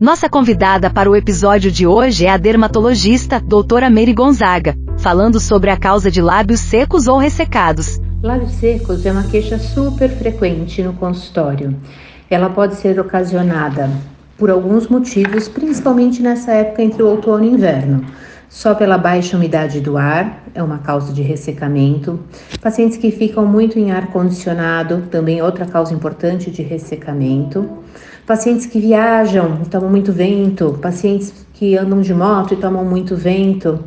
Nossa convidada para o episódio de hoje é a dermatologista doutora Mary Gonzaga, falando sobre a causa de lábios secos ou ressecados. Lábios secos é uma queixa super frequente no consultório. Ela pode ser ocasionada por alguns motivos, principalmente nessa época entre o outono e o inverno. Só pela baixa umidade do ar é uma causa de ressecamento. Pacientes que ficam muito em ar condicionado, também outra causa importante de ressecamento pacientes que viajam e tomam muito vento, pacientes que andam de moto e tomam muito vento.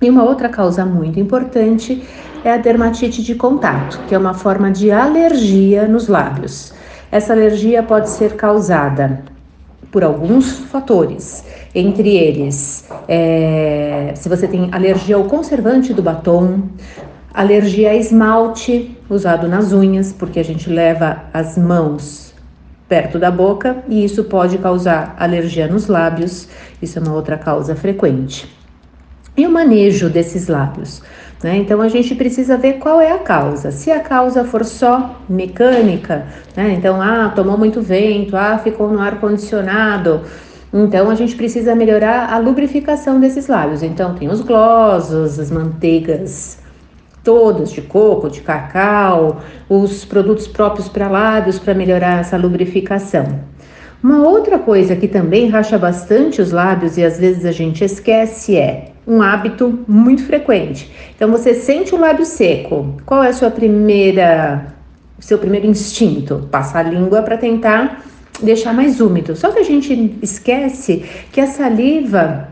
E uma outra causa muito importante é a dermatite de contato, que é uma forma de alergia nos lábios. Essa alergia pode ser causada por alguns fatores, entre eles, é, se você tem alergia ao conservante do batom, alergia a esmalte usado nas unhas, porque a gente leva as mãos perto da boca e isso pode causar alergia nos lábios, isso é uma outra causa frequente. E o manejo desses lábios? Né? Então a gente precisa ver qual é a causa. Se a causa for só mecânica, né? então, ah, tomou muito vento, ah, ficou no ar condicionado. Então a gente precisa melhorar a lubrificação desses lábios. Então tem os glossos, as manteigas todas de coco, de cacau, os produtos próprios para lábios para melhorar essa lubrificação. Uma outra coisa que também racha bastante os lábios e às vezes a gente esquece é um hábito muito frequente. Então você sente o lábio seco, qual é a sua primeira seu primeiro instinto? Passar a língua para tentar deixar mais úmido. Só que a gente esquece que a saliva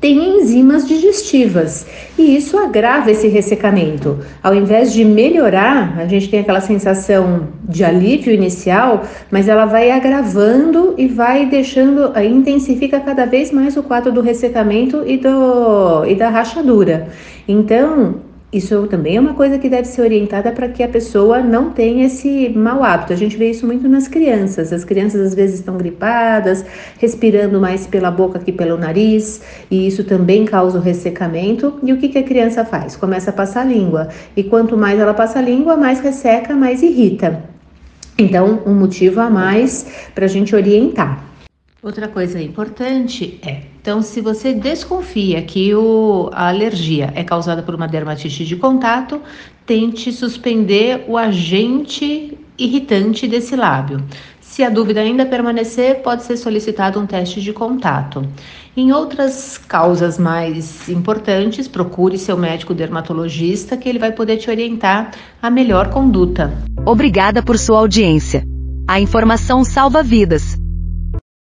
tem enzimas digestivas e isso agrava esse ressecamento. Ao invés de melhorar, a gente tem aquela sensação de alívio inicial, mas ela vai agravando e vai deixando, intensifica cada vez mais o quadro do ressecamento e, do, e da rachadura. Então, isso também é uma coisa que deve ser orientada para que a pessoa não tenha esse mau hábito. A gente vê isso muito nas crianças. As crianças às vezes estão gripadas, respirando mais pela boca que pelo nariz, e isso também causa o ressecamento. E o que, que a criança faz? Começa a passar a língua. E quanto mais ela passa a língua, mais resseca, mais irrita. Então, um motivo a mais para a gente orientar. Outra coisa importante é, então, se você desconfia que o, a alergia é causada por uma dermatite de contato, tente suspender o agente irritante desse lábio. Se a dúvida ainda permanecer, pode ser solicitado um teste de contato. Em outras causas mais importantes, procure seu médico dermatologista que ele vai poder te orientar a melhor conduta. Obrigada por sua audiência. A informação salva vidas.